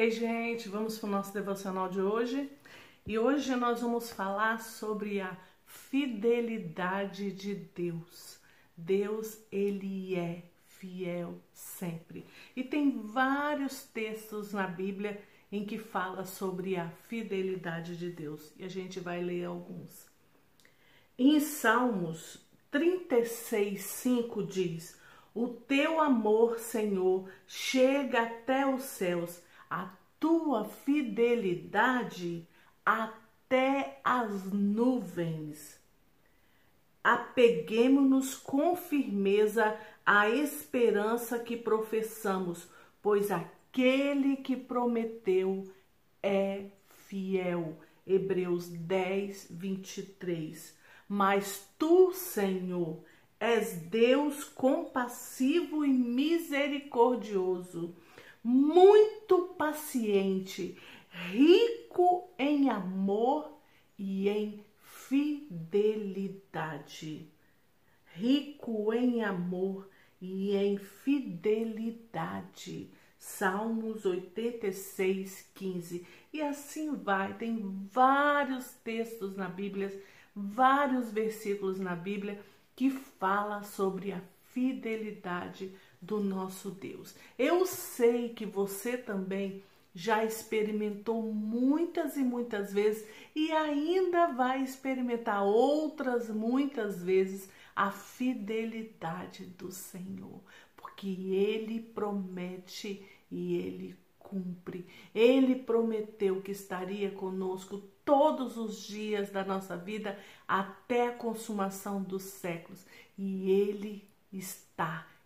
Ei, gente, vamos para o nosso devocional de hoje. E hoje nós vamos falar sobre a fidelidade de Deus. Deus, ele é fiel sempre. E tem vários textos na Bíblia em que fala sobre a fidelidade de Deus. E a gente vai ler alguns. Em Salmos 36, 5 diz: O teu amor, Senhor, chega até os céus, a tua fidelidade até as nuvens. Apeguemo-nos com firmeza à esperança que professamos, pois aquele que prometeu é fiel. Hebreus 10, 23. Mas tu, Senhor, és Deus compassivo e misericordioso, muito paciente, rico em amor e em fidelidade. Rico em amor e em fidelidade. Salmos 86, 15. E assim vai, tem vários textos na Bíblia, vários versículos na Bíblia que fala sobre a fidelidade do nosso Deus. Eu sei que você também já experimentou muitas e muitas vezes e ainda vai experimentar outras muitas vezes a fidelidade do Senhor, porque ele promete e ele cumpre. Ele prometeu que estaria conosco todos os dias da nossa vida até a consumação dos séculos, e ele está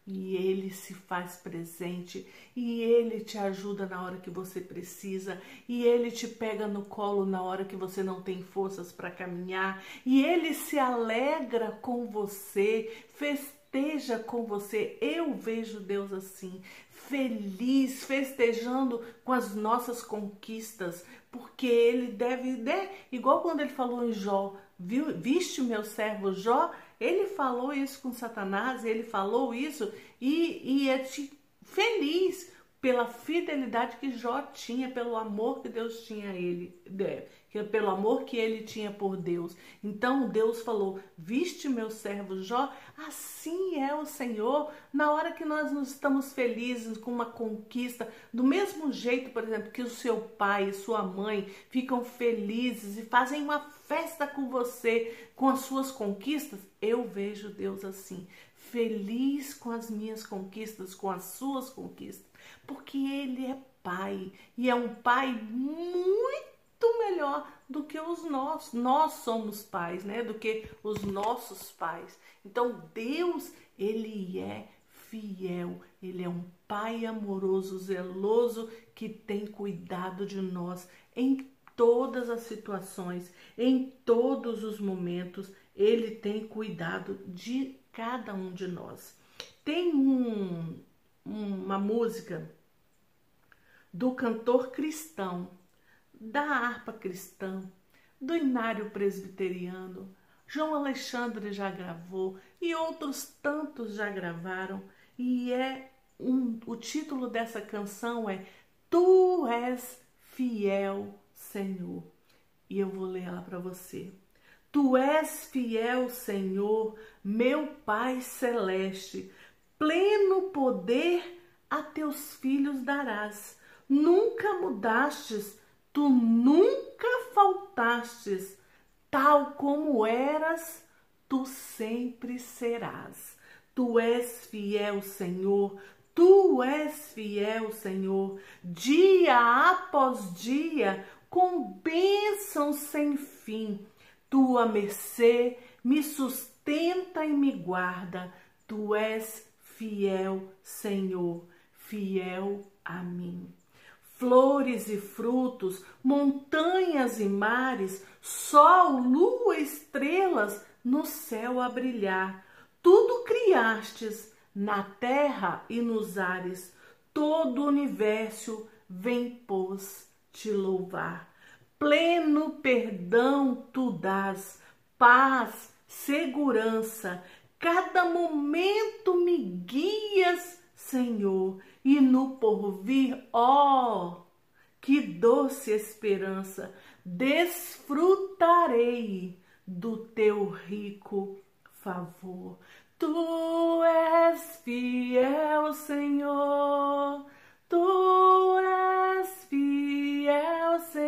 e ele se faz presente. E ele te ajuda na hora que você precisa. E ele te pega no colo na hora que você não tem forças para caminhar. E ele se alegra com você, festeja com você. Eu vejo Deus assim, feliz, festejando com as nossas conquistas, porque ele deve, né? Igual quando ele falou em Jó, viu, viste o meu servo Jó, ele falou isso com Satanás, ele falou isso e, e é feliz pela fidelidade que Jó tinha, pelo amor que Deus tinha a ele, pelo amor que ele tinha por Deus. Então Deus falou: Viste meu servo Jó, assim é o Senhor. Na hora que nós nos estamos felizes com uma conquista, do mesmo jeito, por exemplo, que o seu pai e sua mãe ficam felizes e fazem uma festa com você, com as suas conquistas, eu vejo Deus assim, feliz com as minhas conquistas, com as suas conquistas porque ele é pai e é um pai muito melhor do que os nossos. Nós somos pais, né? Do que os nossos pais. Então Deus, ele é fiel, ele é um pai amoroso, zeloso que tem cuidado de nós em todas as situações, em todos os momentos, ele tem cuidado de cada um de nós. Tem um uma música do cantor cristão, da harpa cristã, do inário presbiteriano. João Alexandre já gravou e outros tantos já gravaram. E é um, o título dessa canção é Tu és fiel, Senhor. E eu vou ler ela para você. Tu és fiel, Senhor, meu Pai celeste pleno poder a teus filhos darás. Nunca mudastes, tu nunca faltastes, tal como eras, tu sempre serás. Tu és fiel, Senhor, tu és fiel, Senhor, dia após dia, com bênçãos sem fim. Tua mercê me sustenta e me guarda. Tu és fiel, Senhor, fiel a mim. Flores e frutos, montanhas e mares, sol, lua, estrelas no céu a brilhar. Tudo criastes na terra e nos ares, todo o universo vem, pois, te louvar. Pleno perdão tu dás, paz, segurança, Cada momento me guias, Senhor, e no porvir, ó, que doce esperança! Desfrutarei do teu rico favor. Tu és fiel, Senhor. Tu és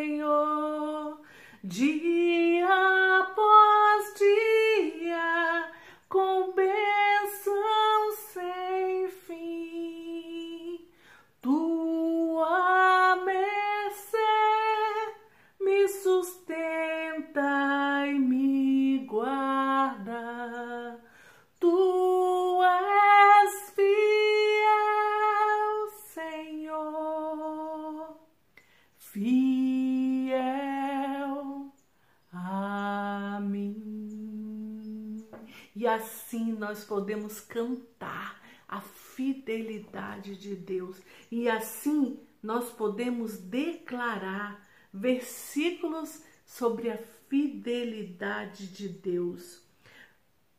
Senhor. Dia E assim nós podemos cantar a fidelidade de Deus, e assim nós podemos declarar versículos sobre a fidelidade de Deus.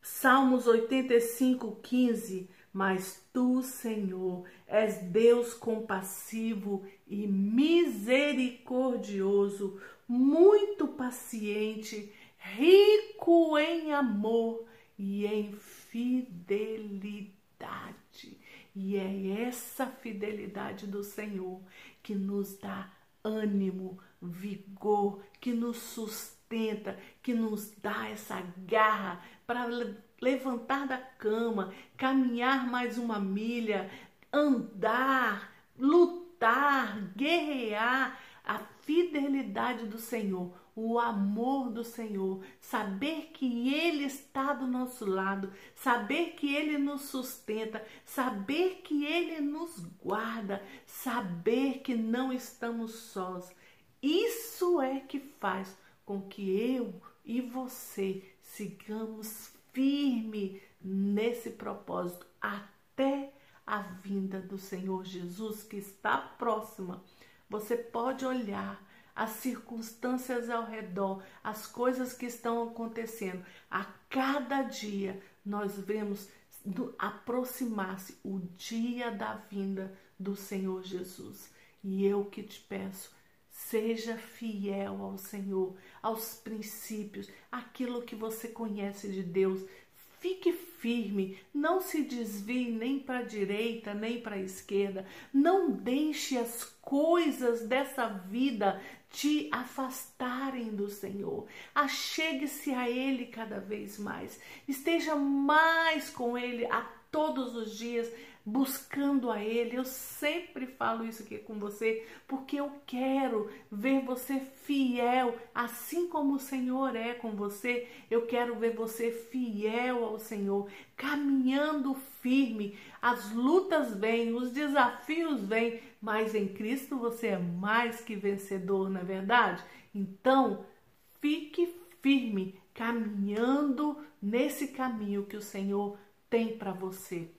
Salmos 85, 15. Mas tu, Senhor, és Deus compassivo e misericordioso, muito paciente, rico em amor e em fidelidade. E é essa fidelidade do Senhor que nos dá ânimo, vigor, que nos sustenta, que nos dá essa garra para levantar da cama, caminhar mais uma milha, andar, fidelidade do Senhor, o amor do Senhor, saber que Ele está do nosso lado, saber que Ele nos sustenta, saber que Ele nos guarda, saber que não estamos sós. Isso é que faz com que eu e você sigamos firme nesse propósito até a vinda do Senhor Jesus que está próxima. Você pode olhar as circunstâncias ao redor, as coisas que estão acontecendo. A cada dia nós vemos aproximar-se o dia da vinda do Senhor Jesus. E eu que te peço, Seja fiel ao Senhor, aos princípios, aquilo que você conhece de Deus. Fique firme, não se desvie nem para a direita nem para a esquerda. Não deixe as coisas dessa vida te afastarem do Senhor. Achegue-se a Ele cada vez mais. Esteja mais com Ele a todos os dias buscando a Ele. Eu sempre falo isso aqui com você porque eu quero ver você fiel, assim como o Senhor é com você. Eu quero ver você fiel ao Senhor, caminhando firme. As lutas vêm, os desafios vêm, mas em Cristo você é mais que vencedor, não é verdade? Então, fique firme, caminhando nesse caminho que o Senhor tem para você.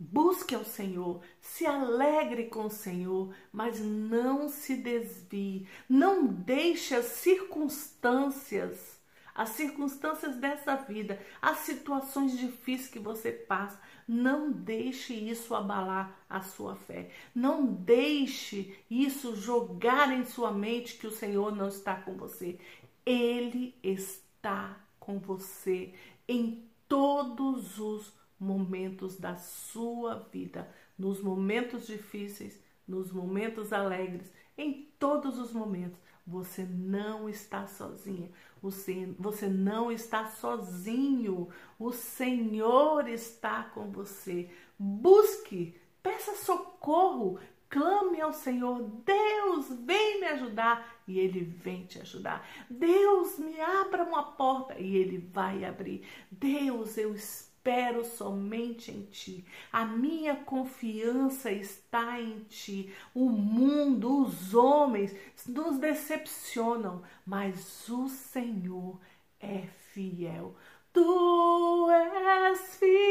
Busque ao Senhor, se alegre com o Senhor, mas não se desvie. Não deixe as circunstâncias, as circunstâncias dessa vida, as situações difíceis que você passa, não deixe isso abalar a sua fé. Não deixe isso jogar em sua mente que o Senhor não está com você. Ele está com você em todos os momentos da sua vida, nos momentos difíceis, nos momentos alegres, em todos os momentos. Você não está sozinha, você, você não está sozinho. O Senhor está com você. Busque, peça socorro, clame ao Senhor. Deus, vem me ajudar e Ele vem te ajudar. Deus, me abra uma porta e Ele vai abrir. Deus, eu espero espero somente em ti. A minha confiança está em ti. O mundo, os homens nos decepcionam, mas o Senhor é fiel. Tu és fiel,